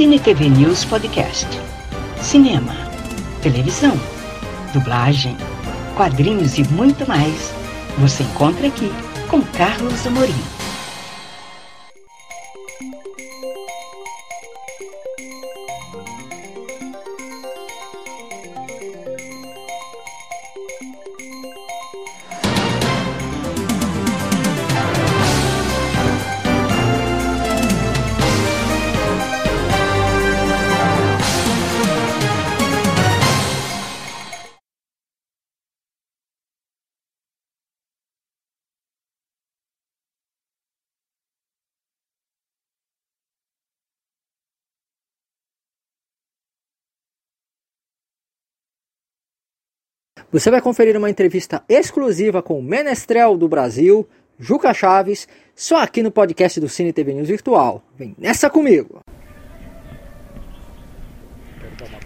Cine TV News Podcast. Cinema, televisão, dublagem, quadrinhos e muito mais. Você encontra aqui com Carlos Amorim. Você vai conferir uma entrevista exclusiva com o menestrel do Brasil, Juca Chaves, só aqui no podcast do Cine TV News Virtual. Vem nessa comigo!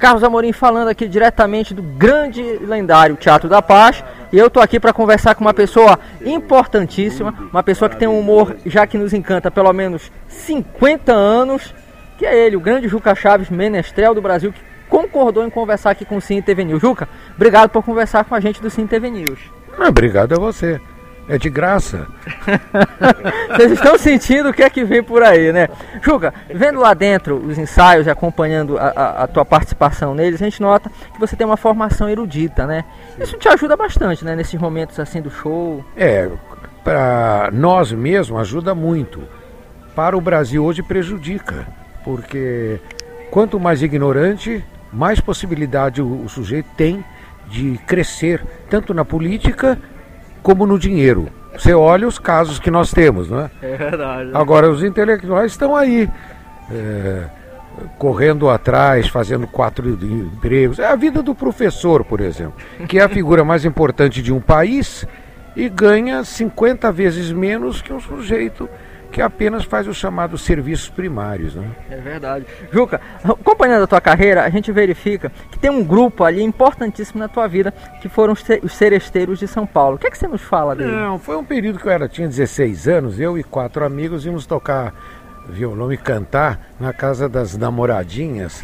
Carlos Amorim falando aqui diretamente do grande lendário Teatro da Paz. E eu tô aqui para conversar com uma pessoa importantíssima, uma pessoa que tem um humor já que nos encanta pelo menos 50 anos, que é ele, o grande Juca Chaves, menestrel do Brasil, que concordou em conversar aqui com o Cine TV News. Juca, obrigado por conversar com a gente do Cine TV News. Ah, obrigado a você. É de graça. Vocês estão sentindo o que é que vem por aí, né? Juca, vendo lá dentro os ensaios e acompanhando a, a, a, tua participação neles, a gente nota que você tem uma formação erudita, né? Isso te ajuda bastante, né? Nesses momentos assim do show. É, para nós mesmos ajuda muito. Para o Brasil hoje prejudica, porque quanto mais ignorante, mais possibilidade o, o sujeito tem de crescer, tanto na política como no dinheiro. Você olha os casos que nós temos, não é? É verdade. Agora, os intelectuais estão aí, é, correndo atrás, fazendo quatro empregos. É a vida do professor, por exemplo, que é a figura mais importante de um país e ganha 50 vezes menos que um sujeito que apenas faz os chamados serviços primários. Né? É verdade. Juca, acompanhando a tua carreira, a gente verifica que tem um grupo ali importantíssimo na tua vida, que foram os seresteiros de São Paulo. O que é que você nos fala dele? Não, foi um período que eu era, tinha 16 anos, eu e quatro amigos íamos tocar violão e cantar na casa das namoradinhas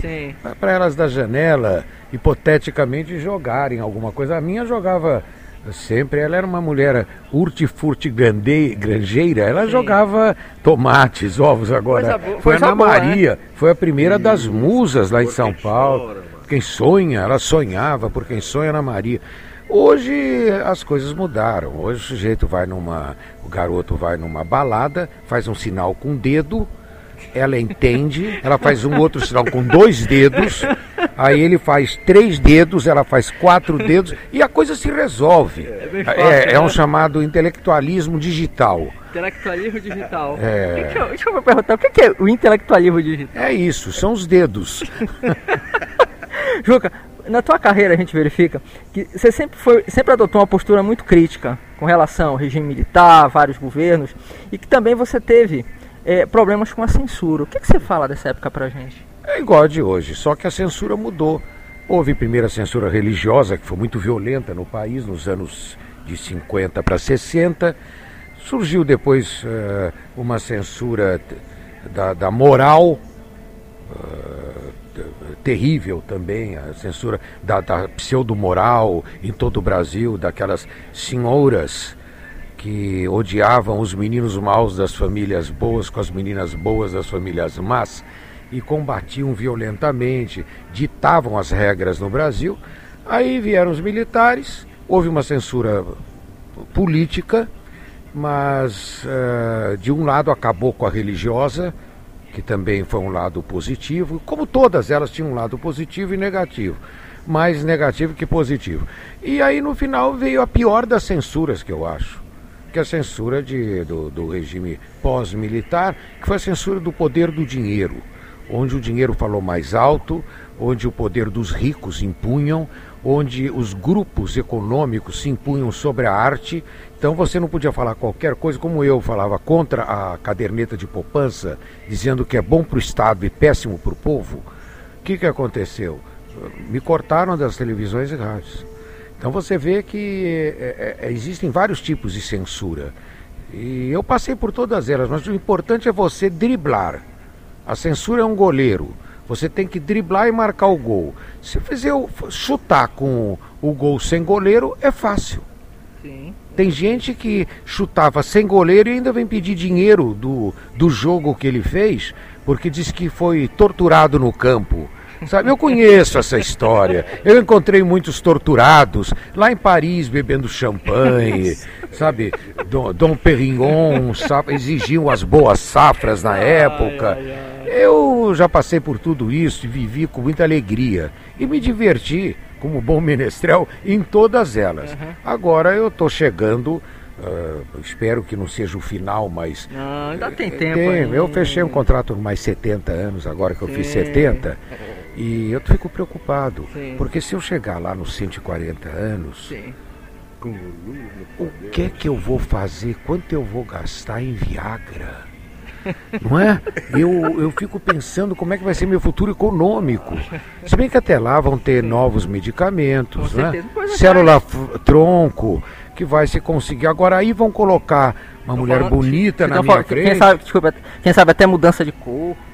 para elas da janela hipoteticamente jogarem alguma coisa. A minha jogava sempre. Ela era uma mulher urtifurti granjeira. Ela Sim. jogava tomates, ovos agora. foi a Ana boa, Maria, né? foi a primeira das musas lá em São Paulo. Chora, quem sonha, ela sonhava por quem sonha Ana Maria. Hoje as coisas mudaram. Hoje o sujeito vai numa. O garoto vai numa balada, faz um sinal com o dedo ela entende, ela faz um outro sinal com dois dedos, aí ele faz três dedos, ela faz quatro dedos e a coisa se resolve. É, fácil, é, é um né? chamado intelectualismo digital. Intelectualismo digital. É... Deixa, eu, deixa eu perguntar, o que é o intelectualismo digital? É isso, são os dedos. Juca, na tua carreira a gente verifica que você sempre, foi, sempre adotou uma postura muito crítica com relação ao regime militar, vários governos, e que também você teve é, problemas com a censura. O que, que você fala dessa época pra gente? É igual a de hoje, só que a censura mudou. Houve primeiro a censura religiosa, que foi muito violenta no país nos anos de 50 para 60. Surgiu depois uh, uma censura da, da moral, uh, terrível também, a censura da, da pseudo-moral em todo o Brasil, daquelas senhoras que odiavam os meninos maus das famílias boas com as meninas boas das famílias más e combatiam violentamente, ditavam as regras no Brasil. Aí vieram os militares, houve uma censura política, mas uh, de um lado acabou com a religiosa, que também foi um lado positivo, como todas elas tinham um lado positivo e negativo, mais negativo que positivo. E aí no final veio a pior das censuras que eu acho, que a censura de, do, do regime pós-militar, que foi a censura do poder do dinheiro, onde o dinheiro falou mais alto, onde o poder dos ricos impunham, onde os grupos econômicos se impunham sobre a arte. Então você não podia falar qualquer coisa, como eu falava contra a caderneta de poupança, dizendo que é bom para o Estado e péssimo para o povo. O que, que aconteceu? Me cortaram das televisões e rádios. Então você vê que é, é, existem vários tipos de censura. E eu passei por todas elas, mas o importante é você driblar. A censura é um goleiro. Você tem que driblar e marcar o gol. Se fizer chutar com o gol sem goleiro, é fácil. Sim. Tem gente que chutava sem goleiro e ainda vem pedir dinheiro do, do jogo que ele fez, porque diz que foi torturado no campo. Sabe, eu conheço essa história. Eu encontrei muitos torturados lá em Paris bebendo champanhe, sabe? Dom, Dom Perignon sabe, exigiam as boas safras na época. Eu já passei por tudo isso e vivi com muita alegria e me diverti como bom menestrel em todas elas. Uhum. Agora eu estou chegando Uh, espero que não seja o final, mas. Não, ainda tem tempo. Tem, eu fechei um contrato por mais 70 anos, agora que eu Sim. fiz 70. E eu fico preocupado. Sim. Porque se eu chegar lá nos 140 anos. Sim. O que é que eu vou fazer? Quanto eu vou gastar em Viagra? Não é? Eu, eu fico pensando como é que vai ser meu futuro econômico. Se bem que até lá vão ter novos medicamentos, né? Célula tronco, que vai se conseguir. Agora aí vão colocar uma mulher bonita na minha frente. Quem sabe, desculpa, quem sabe até mudança de corpo, né?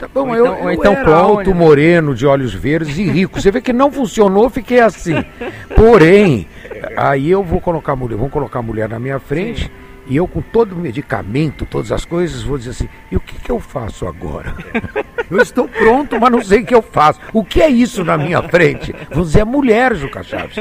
Tá bom, ou eu, então, eu então era alto, né? moreno, de olhos verdes e rico. Você vê que não funcionou, fiquei assim. Porém, aí eu vou colocar mulher, vão colocar a mulher na minha frente. Sim e eu, com todo o medicamento, todas as coisas, vou dizer assim: e o que, que eu faço agora? eu estou pronto, mas não sei o que eu faço. O que é isso na minha frente? Vou dizer: é mulher, Juca Chaves.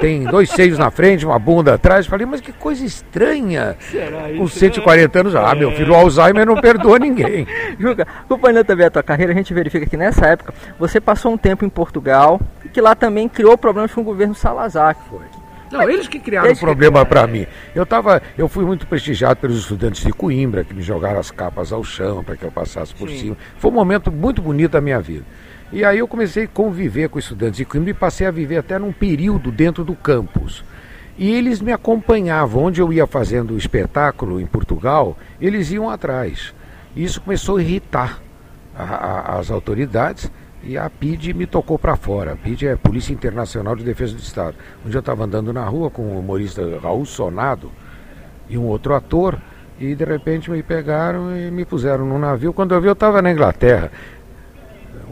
Tem dois seios na frente, uma bunda atrás. Falei, mas que coisa estranha. Será isso? Com 140 anos, ah, meu filho, o Alzheimer não perdoa ninguém. Juca, acompanhando também a tua carreira, a gente verifica que nessa época você passou um tempo em Portugal que lá também criou problemas com o governo Salazar. Foi. Não, eles que criaram o problema para mim. Eu tava, eu fui muito prestigiado pelos estudantes de Coimbra, que me jogaram as capas ao chão para que eu passasse por Sim. cima. Foi um momento muito bonito da minha vida. E aí eu comecei a conviver com estudantes de Coimbra e passei a viver até num período dentro do campus. E eles me acompanhavam, onde eu ia fazendo o espetáculo em Portugal, eles iam atrás. E isso começou a irritar a, a, as autoridades e a PID me tocou para fora. A PID é Polícia Internacional de Defesa do Estado. Onde eu estava andando na rua com o humorista Raul Sonado e um outro ator, e de repente me pegaram e me puseram num navio. Quando eu vi, eu estava na Inglaterra,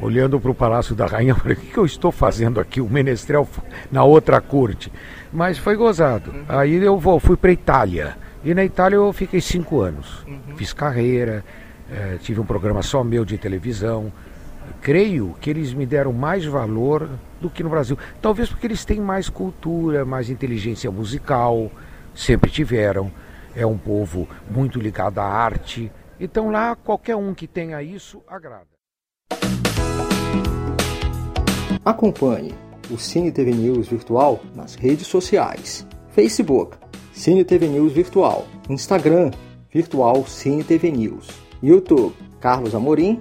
olhando para o Palácio da Rainha, falei, o que, que eu estou fazendo aqui? O menestrel na outra corte. Mas foi gozado. Uhum. Aí eu vou, fui para Itália. E na Itália eu fiquei cinco anos. Uhum. Fiz carreira, eh, tive um programa só meu de televisão creio que eles me deram mais valor do que no Brasil. Talvez porque eles têm mais cultura, mais inteligência musical, sempre tiveram. É um povo muito ligado à arte. Então lá qualquer um que tenha isso agrada. Acompanhe o Cine TV News Virtual nas redes sociais: Facebook, Cine TV News Virtual, Instagram, Virtual Cine TV News, YouTube, Carlos Amorim